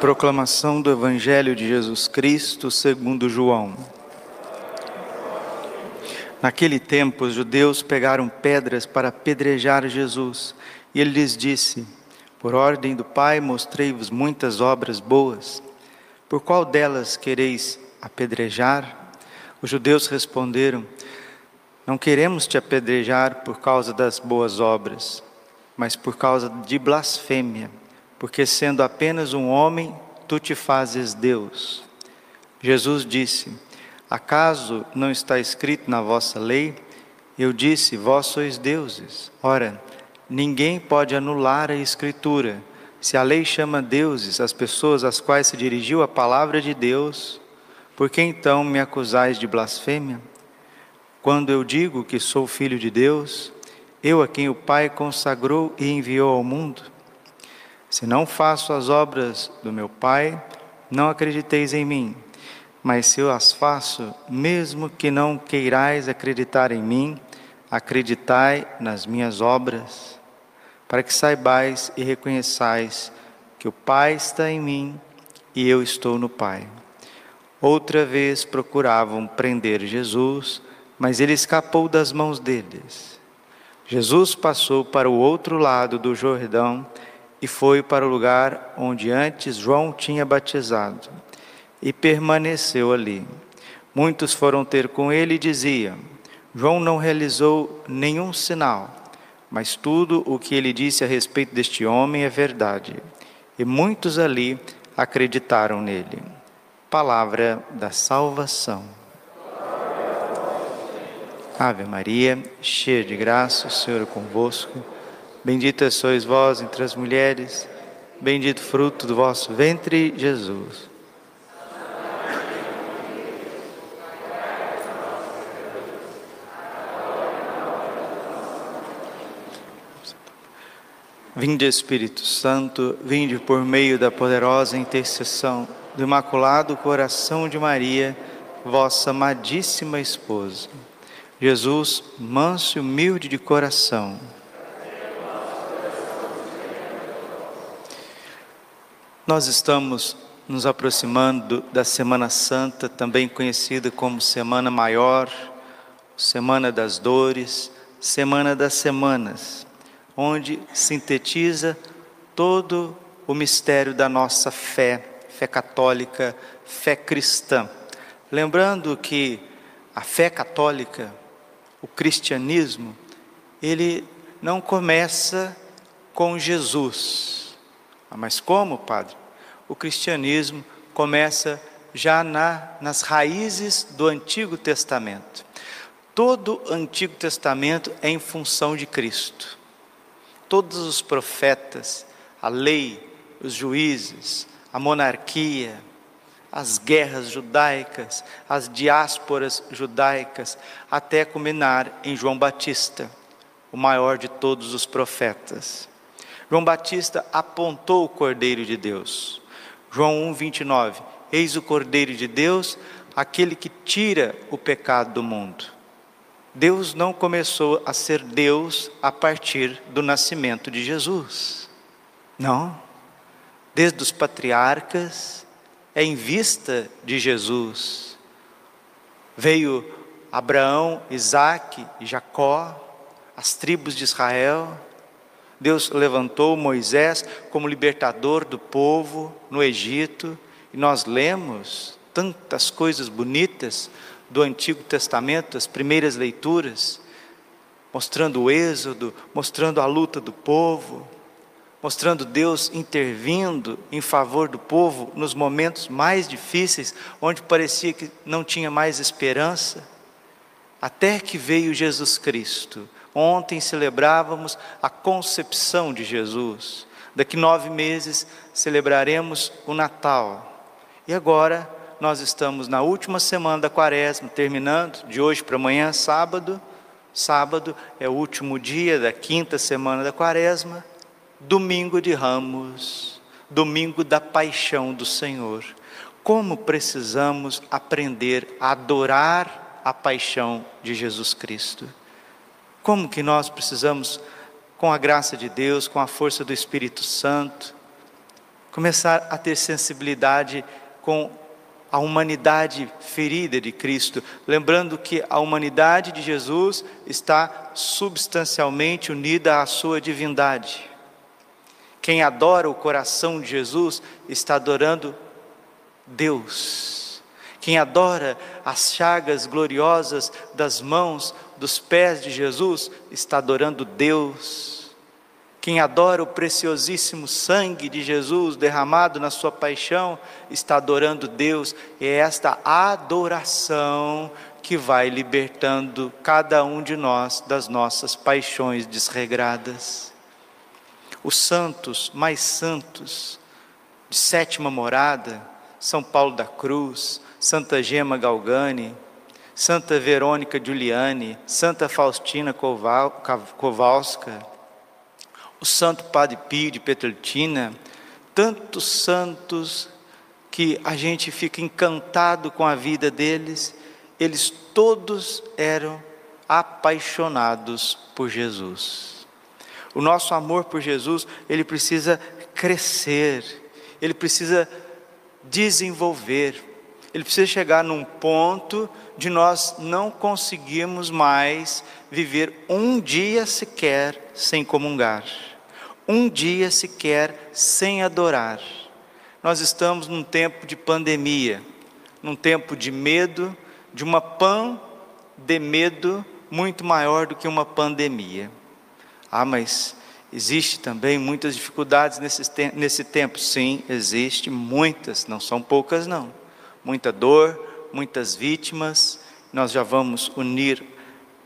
Proclamação do Evangelho de Jesus Cristo segundo João. Naquele tempo, os judeus pegaram pedras para apedrejar Jesus, e ele lhes disse: Por ordem do Pai, mostrei-vos muitas obras boas. Por qual delas quereis apedrejar? Os judeus responderam: Não queremos te apedrejar por causa das boas obras, mas por causa de blasfêmia porque sendo apenas um homem, tu te fazes Deus. Jesus disse: Acaso não está escrito na vossa lei? Eu disse: Vós sois deuses. Ora, ninguém pode anular a Escritura. Se a lei chama deuses as pessoas às quais se dirigiu a palavra de Deus, por que então me acusais de blasfêmia? Quando eu digo que sou filho de Deus, eu a quem o Pai consagrou e enviou ao mundo, se não faço as obras do meu Pai, não acrediteis em mim. Mas se eu as faço, mesmo que não queirais acreditar em mim, acreditai nas minhas obras, para que saibais e reconheçais que o Pai está em mim e eu estou no Pai. Outra vez procuravam prender Jesus, mas ele escapou das mãos deles. Jesus passou para o outro lado do Jordão e foi para o lugar onde antes João tinha batizado e permaneceu ali. Muitos foram ter com ele e diziam: João não realizou nenhum sinal, mas tudo o que ele disse a respeito deste homem é verdade. E muitos ali acreditaram nele. Palavra da salvação. Ave Maria, cheia de graça, o Senhor é convosco. Bendita sois vós entre as mulheres, bendito fruto do vosso ventre, Jesus. Vinde Espírito Santo, vinde por meio da poderosa intercessão do Imaculado Coração de Maria, vossa amadíssima esposa. Jesus, manso e humilde de coração, Nós estamos nos aproximando da Semana Santa, também conhecida como Semana Maior, Semana das Dores, Semana das Semanas, onde sintetiza todo o mistério da nossa fé, fé católica, fé cristã. Lembrando que a fé católica, o cristianismo, ele não começa com Jesus. Ah, mas como, padre? o cristianismo começa já na, nas raízes do Antigo Testamento. Todo o Antigo Testamento é em função de Cristo. Todos os profetas, a lei, os juízes, a monarquia, as guerras judaicas, as diásporas judaicas, até culminar em João Batista, o maior de todos os profetas. João Batista apontou o Cordeiro de Deus. João 1, 29. Eis o Cordeiro de Deus, aquele que tira o pecado do mundo. Deus não começou a ser Deus a partir do nascimento de Jesus. Não. Desde os patriarcas, é em vista de Jesus. Veio Abraão, Isaac, Jacó, as tribos de Israel, Deus levantou Moisés como libertador do povo no Egito, e nós lemos tantas coisas bonitas do Antigo Testamento, as primeiras leituras, mostrando o êxodo, mostrando a luta do povo, mostrando Deus intervindo em favor do povo nos momentos mais difíceis, onde parecia que não tinha mais esperança, até que veio Jesus Cristo Ontem celebrávamos a concepção de Jesus. Daqui nove meses celebraremos o Natal. E agora nós estamos na última semana da quaresma, terminando, de hoje para amanhã, sábado. Sábado é o último dia da quinta semana da quaresma. Domingo de Ramos, domingo da paixão do Senhor. Como precisamos aprender a adorar a paixão de Jesus Cristo. Como que nós precisamos com a graça de Deus, com a força do Espírito Santo, começar a ter sensibilidade com a humanidade ferida de Cristo, lembrando que a humanidade de Jesus está substancialmente unida à sua divindade. Quem adora o coração de Jesus está adorando Deus. Quem adora as chagas gloriosas das mãos, dos pés de Jesus, está adorando Deus. Quem adora o preciosíssimo sangue de Jesus derramado na sua paixão está adorando Deus, e é esta adoração que vai libertando cada um de nós das nossas paixões desregradas. Os santos mais santos de sétima morada, São Paulo da Cruz, Santa Gema Galgani, Santa Verônica Giuliani, Santa Faustina Kowalska, o Santo Padre Pio de Petrolina, tantos santos que a gente fica encantado com a vida deles, eles todos eram apaixonados por Jesus. O nosso amor por Jesus, ele precisa crescer, ele precisa desenvolver, ele precisa chegar num ponto de nós não conseguirmos mais viver um dia sequer sem comungar um dia sequer sem adorar. Nós estamos num tempo de pandemia, num tempo de medo, de uma pan de medo muito maior do que uma pandemia. Ah, mas existe também muitas dificuldades nesse, nesse tempo. Sim, existe muitas, não são poucas não. Muita dor, muitas vítimas. Nós já vamos unir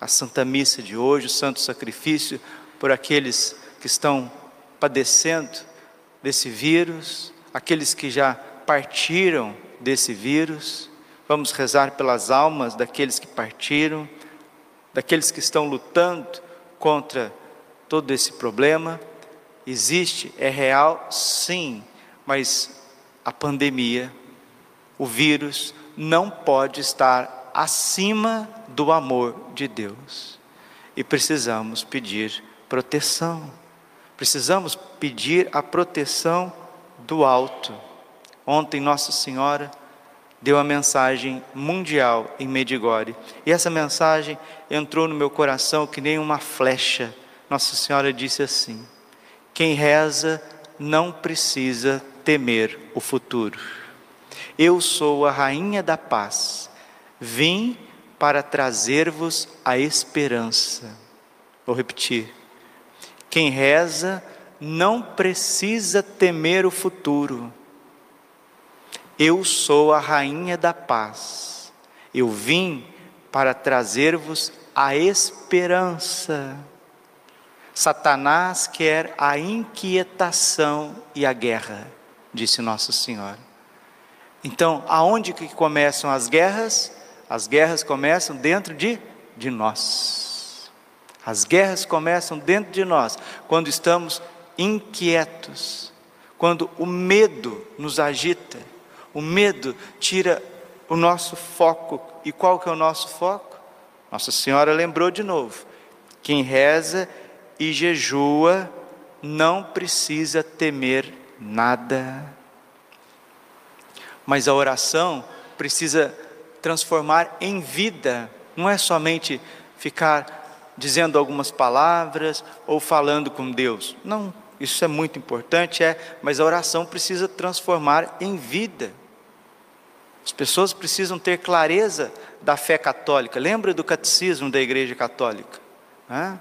a Santa Missa de hoje, o Santo Sacrifício, por aqueles que estão padecendo desse vírus, aqueles que já partiram desse vírus. Vamos rezar pelas almas daqueles que partiram, daqueles que estão lutando contra todo esse problema. Existe, é real, sim, mas a pandemia, o vírus, não pode estar acima do amor de Deus. E precisamos pedir proteção. Precisamos pedir a proteção do alto. Ontem Nossa Senhora deu a mensagem mundial em Medigore. E essa mensagem entrou no meu coração que nem uma flecha. Nossa Senhora disse assim: Quem reza não precisa temer o futuro. Eu sou a rainha da paz. Vim para trazer-vos a esperança. Vou repetir. Quem reza não precisa temer o futuro. Eu sou a rainha da paz. Eu vim para trazer-vos a esperança. Satanás quer a inquietação e a guerra, disse Nossa Senhora. Então, aonde que começam as guerras? As guerras começam dentro de, de nós. As guerras começam dentro de nós, quando estamos inquietos, quando o medo nos agita, o medo tira o nosso foco. E qual que é o nosso foco? Nossa Senhora lembrou de novo: quem reza e jejua não precisa temer nada. Mas a oração precisa transformar em vida, não é somente ficar dizendo algumas palavras ou falando com Deus. Não, isso é muito importante, é, mas a oração precisa transformar em vida. As pessoas precisam ter clareza da fé católica. Lembra do catecismo da Igreja Católica? Né?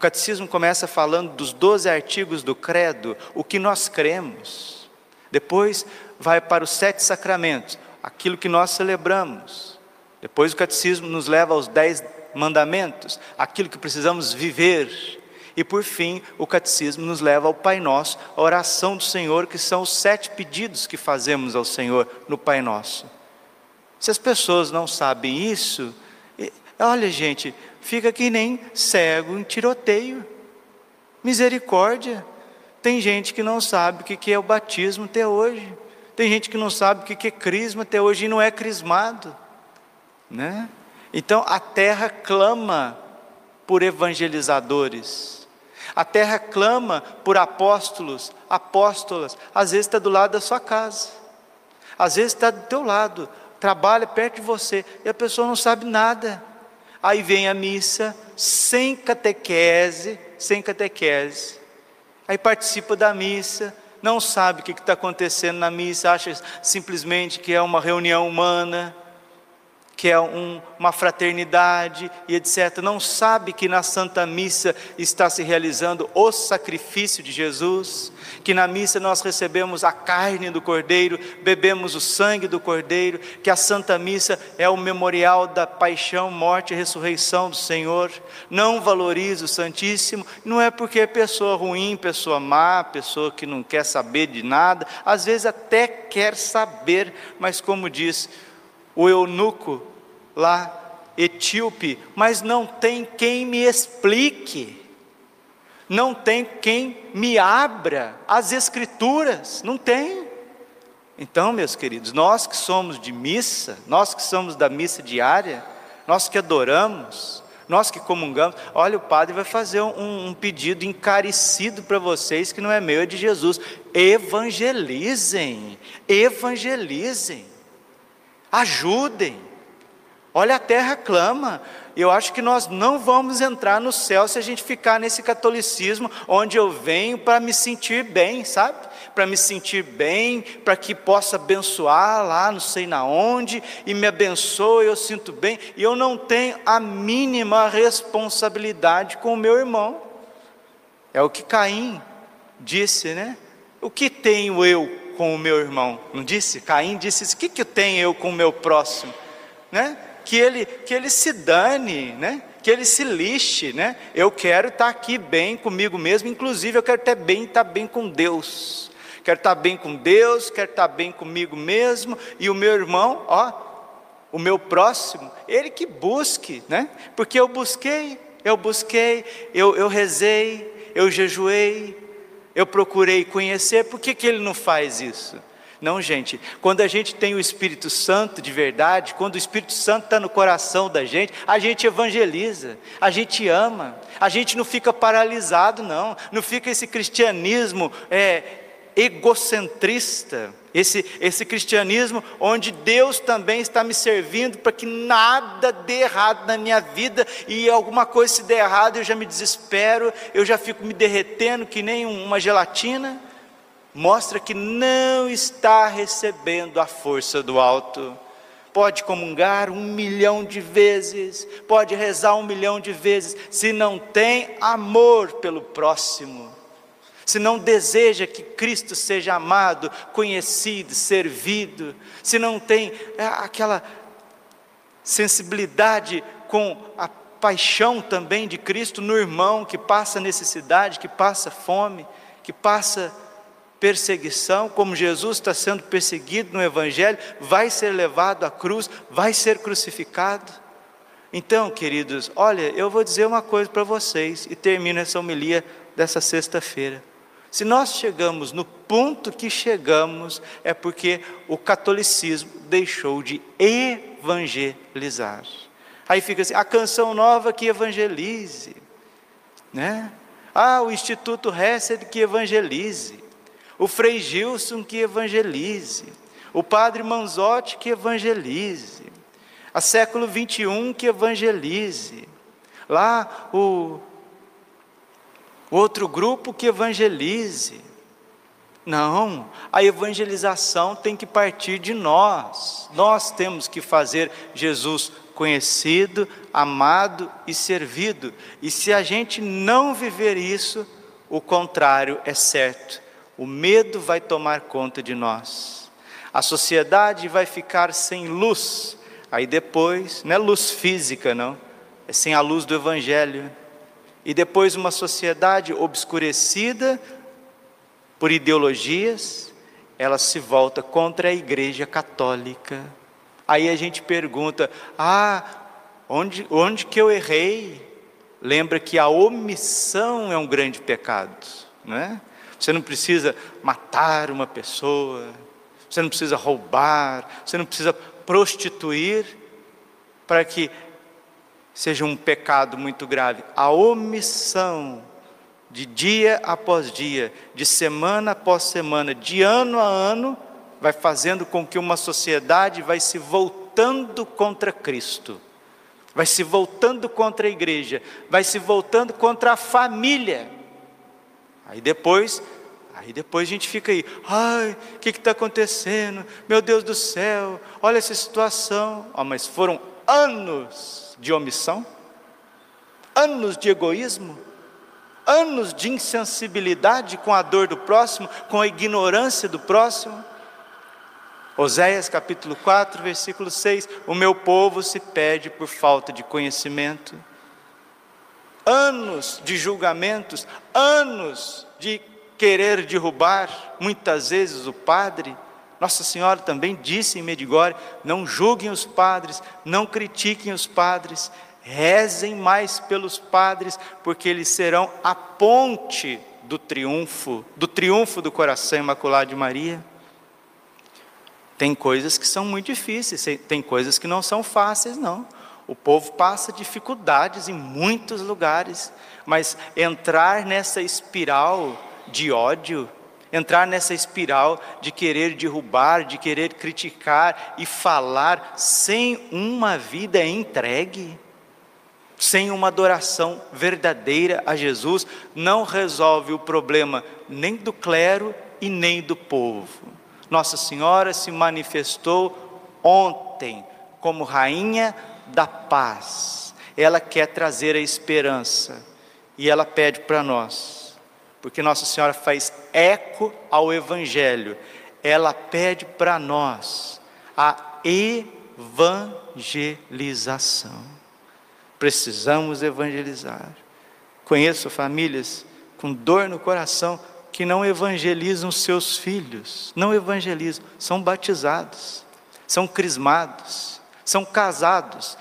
O catecismo começa falando dos doze artigos do credo, o que nós cremos. Depois vai para os sete sacramentos, aquilo que nós celebramos. Depois o catecismo nos leva aos dez mandamentos, aquilo que precisamos viver. E por fim, o catecismo nos leva ao Pai Nosso, a oração do Senhor, que são os sete pedidos que fazemos ao Senhor no Pai Nosso. Se as pessoas não sabem isso, olha, gente, fica que nem cego em tiroteio. Misericórdia. Tem gente que não sabe o que é o batismo até hoje. Tem gente que não sabe o que é crisma até hoje e não é crismado. Né? Então a terra clama por evangelizadores. A terra clama por apóstolos, apóstolas, às vezes está do lado da sua casa, às vezes está do teu lado, trabalha perto de você e a pessoa não sabe nada. Aí vem a missa sem catequese, sem catequese. Aí participa da missa, não sabe o que está acontecendo na missa, acha simplesmente que é uma reunião humana, que é um, uma fraternidade e etc. Não sabe que na Santa Missa está se realizando o sacrifício de Jesus, que na missa nós recebemos a carne do Cordeiro, bebemos o sangue do Cordeiro, que a Santa Missa é o memorial da paixão, morte e ressurreição do Senhor. Não valoriza o Santíssimo, não é porque é pessoa ruim, pessoa má, pessoa que não quer saber de nada, às vezes até quer saber, mas como diz o eunuco lá, etíope, mas não tem quem me explique, não tem quem me abra as Escrituras, não tem. Então, meus queridos, nós que somos de missa, nós que somos da missa diária, nós que adoramos, nós que comungamos, olha, o padre vai fazer um, um pedido encarecido para vocês que não é meu, é de Jesus. Evangelizem, evangelizem, ajudem. Olha, a terra clama. Eu acho que nós não vamos entrar no céu se a gente ficar nesse catolicismo onde eu venho para me sentir bem, sabe? Para me sentir bem, para que possa abençoar lá, não sei na onde, e me abençoe, eu sinto bem, e eu não tenho a mínima responsabilidade com o meu irmão. É o que Caim disse, né? O que tenho eu com o meu irmão? Não disse? Caim disse: O que, que tenho eu com o meu próximo? Né? Que ele, que ele se dane, né? que ele se lixe, né? Eu quero estar aqui bem comigo mesmo, inclusive eu quero estar bem, estar bem com Deus. Quero estar bem com Deus, quero estar bem comigo mesmo e o meu irmão, ó, o meu próximo, ele que busque, né? Porque eu busquei, eu busquei, eu, eu rezei, eu jejuei, eu procurei conhecer, por que, que ele não faz isso? Não, gente, quando a gente tem o Espírito Santo de verdade, quando o Espírito Santo está no coração da gente, a gente evangeliza, a gente ama, a gente não fica paralisado, não, não fica esse cristianismo é, egocentrista, esse, esse cristianismo onde Deus também está me servindo para que nada dê errado na minha vida e alguma coisa se der errado eu já me desespero, eu já fico me derretendo que nem uma gelatina mostra que não está recebendo a força do alto. Pode comungar um milhão de vezes, pode rezar um milhão de vezes, se não tem amor pelo próximo, se não deseja que Cristo seja amado, conhecido, servido, se não tem é, aquela sensibilidade com a paixão também de Cristo no irmão que passa necessidade, que passa fome, que passa perseguição, como Jesus está sendo perseguido no Evangelho, vai ser levado à cruz, vai ser crucificado. Então, queridos, olha, eu vou dizer uma coisa para vocês e termino essa homilia dessa sexta-feira. Se nós chegamos no ponto que chegamos, é porque o catolicismo deixou de evangelizar. Aí fica assim, a canção nova que evangelize, né? Ah, o Instituto Hesed que evangelize o Frei Gilson que evangelize, o Padre Manzotti que evangelize, a século 21 que evangelize, lá o, o outro grupo que evangelize. Não, a evangelização tem que partir de nós. Nós temos que fazer Jesus conhecido, amado e servido. E se a gente não viver isso, o contrário é certo o medo vai tomar conta de nós. A sociedade vai ficar sem luz. Aí depois, não é luz física, não, é sem a luz do Evangelho. E depois, uma sociedade obscurecida por ideologias, ela se volta contra a Igreja Católica. Aí a gente pergunta: ah, onde, onde que eu errei? Lembra que a omissão é um grande pecado, não é? Você não precisa matar uma pessoa, você não precisa roubar, você não precisa prostituir para que seja um pecado muito grave. A omissão de dia após dia, de semana após semana, de ano a ano, vai fazendo com que uma sociedade vai se voltando contra Cristo, vai se voltando contra a igreja, vai se voltando contra a família. Aí depois, aí depois a gente fica aí, ai, o que está acontecendo? Meu Deus do céu, olha essa situação. Oh, mas foram anos de omissão, anos de egoísmo, anos de insensibilidade com a dor do próximo, com a ignorância do próximo. Oséias capítulo 4, versículo 6: O meu povo se perde por falta de conhecimento. Anos de julgamentos, anos de querer derrubar, muitas vezes, o padre. Nossa Senhora também disse em Medigore: não julguem os padres, não critiquem os padres, rezem mais pelos padres, porque eles serão a ponte do triunfo, do triunfo do coração imaculado de Maria. Tem coisas que são muito difíceis, tem coisas que não são fáceis, não. O povo passa dificuldades em muitos lugares, mas entrar nessa espiral de ódio, entrar nessa espiral de querer derrubar, de querer criticar e falar sem uma vida entregue, sem uma adoração verdadeira a Jesus, não resolve o problema nem do clero e nem do povo. Nossa Senhora se manifestou ontem como rainha da paz. Ela quer trazer a esperança e ela pede para nós, porque Nossa Senhora faz eco ao Evangelho. Ela pede para nós a evangelização. Precisamos evangelizar. Conheço famílias com dor no coração que não evangelizam seus filhos, não evangelizam, são batizados, são crismados, são casados,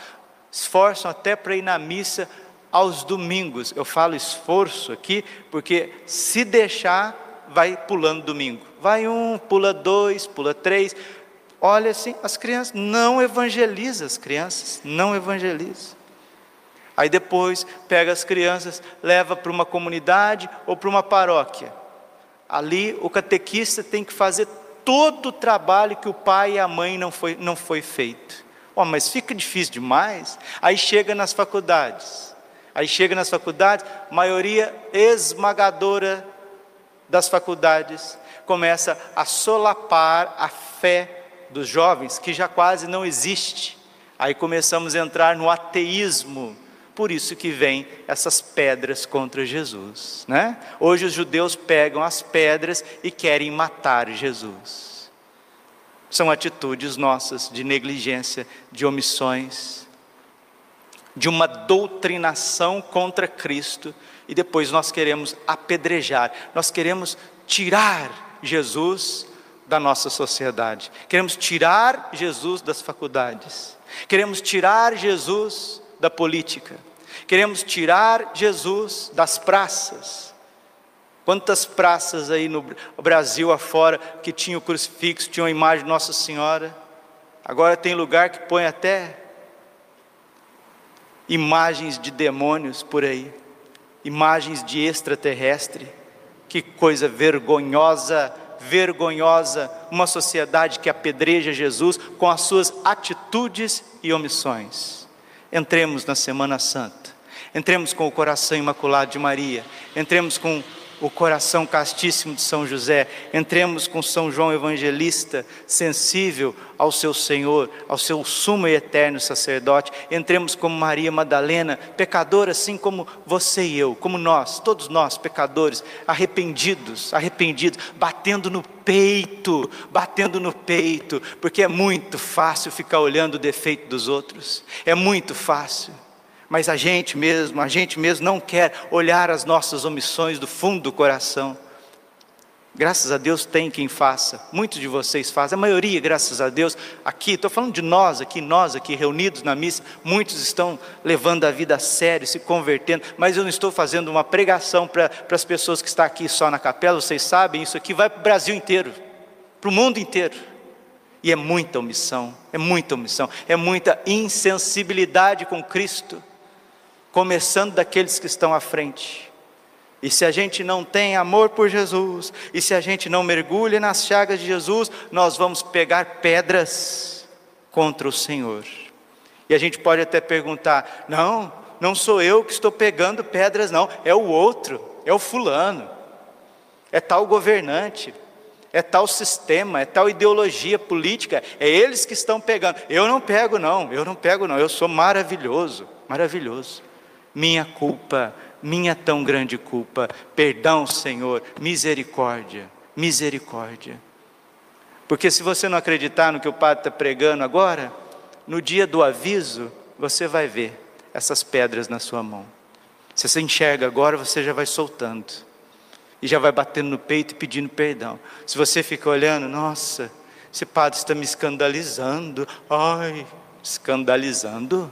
esforçam até para ir na missa aos domingos. Eu falo esforço aqui, porque se deixar, vai pulando domingo. Vai um, pula dois, pula três. Olha assim, as crianças, não evangeliza as crianças, não evangeliza. Aí depois pega as crianças, leva para uma comunidade ou para uma paróquia. Ali o catequista tem que fazer todo o trabalho que o pai e a mãe não foi, não foi feito. Oh, mas fica difícil demais. Aí chega nas faculdades. Aí chega nas faculdades, maioria esmagadora das faculdades começa a solapar a fé dos jovens, que já quase não existe. Aí começamos a entrar no ateísmo por isso que vem essas pedras contra Jesus, né? Hoje os judeus pegam as pedras e querem matar Jesus. São atitudes nossas de negligência, de omissões, de uma doutrinação contra Cristo e depois nós queremos apedrejar, nós queremos tirar Jesus da nossa sociedade, queremos tirar Jesus das faculdades, queremos tirar Jesus da política, Queremos tirar Jesus das praças. Quantas praças aí no Brasil afora que tinham o crucifixo, tinham a imagem de Nossa Senhora. Agora tem lugar que põe até imagens de demônios por aí, imagens de extraterrestre. Que coisa vergonhosa, vergonhosa, uma sociedade que apedreja Jesus com as suas atitudes e omissões. Entremos na Semana Santa Entremos com o coração imaculado de Maria, entremos com o coração castíssimo de São José, entremos com São João Evangelista, sensível ao seu Senhor, ao seu sumo e eterno sacerdote, entremos como Maria Madalena, pecadora assim como você e eu, como nós, todos nós, pecadores, arrependidos, arrependidos, batendo no peito, batendo no peito, porque é muito fácil ficar olhando o defeito dos outros, é muito fácil mas a gente mesmo, a gente mesmo não quer olhar as nossas omissões do fundo do coração. Graças a Deus tem quem faça, muitos de vocês fazem, a maioria, graças a Deus, aqui, estou falando de nós aqui, nós aqui reunidos na missa, muitos estão levando a vida a sério, se convertendo, mas eu não estou fazendo uma pregação para as pessoas que estão aqui só na capela, vocês sabem, isso aqui vai para o Brasil inteiro, para o mundo inteiro. E é muita omissão, é muita omissão, é muita insensibilidade com Cristo começando daqueles que estão à frente. E se a gente não tem amor por Jesus, e se a gente não mergulha nas chagas de Jesus, nós vamos pegar pedras contra o Senhor. E a gente pode até perguntar: não, não sou eu que estou pegando pedras, não, é o outro, é o fulano, é tal governante, é tal sistema, é tal ideologia política, é eles que estão pegando. Eu não pego, não, eu não pego, não, eu sou maravilhoso, maravilhoso. Minha culpa minha tão grande culpa. Perdão, Senhor, misericórdia, misericórdia. Porque se você não acreditar no que o padre está pregando agora, no dia do aviso, você vai ver essas pedras na sua mão. Se você enxerga agora, você já vai soltando. E já vai batendo no peito e pedindo perdão. Se você fica olhando, nossa, esse padre está me escandalizando. Ai, escandalizando?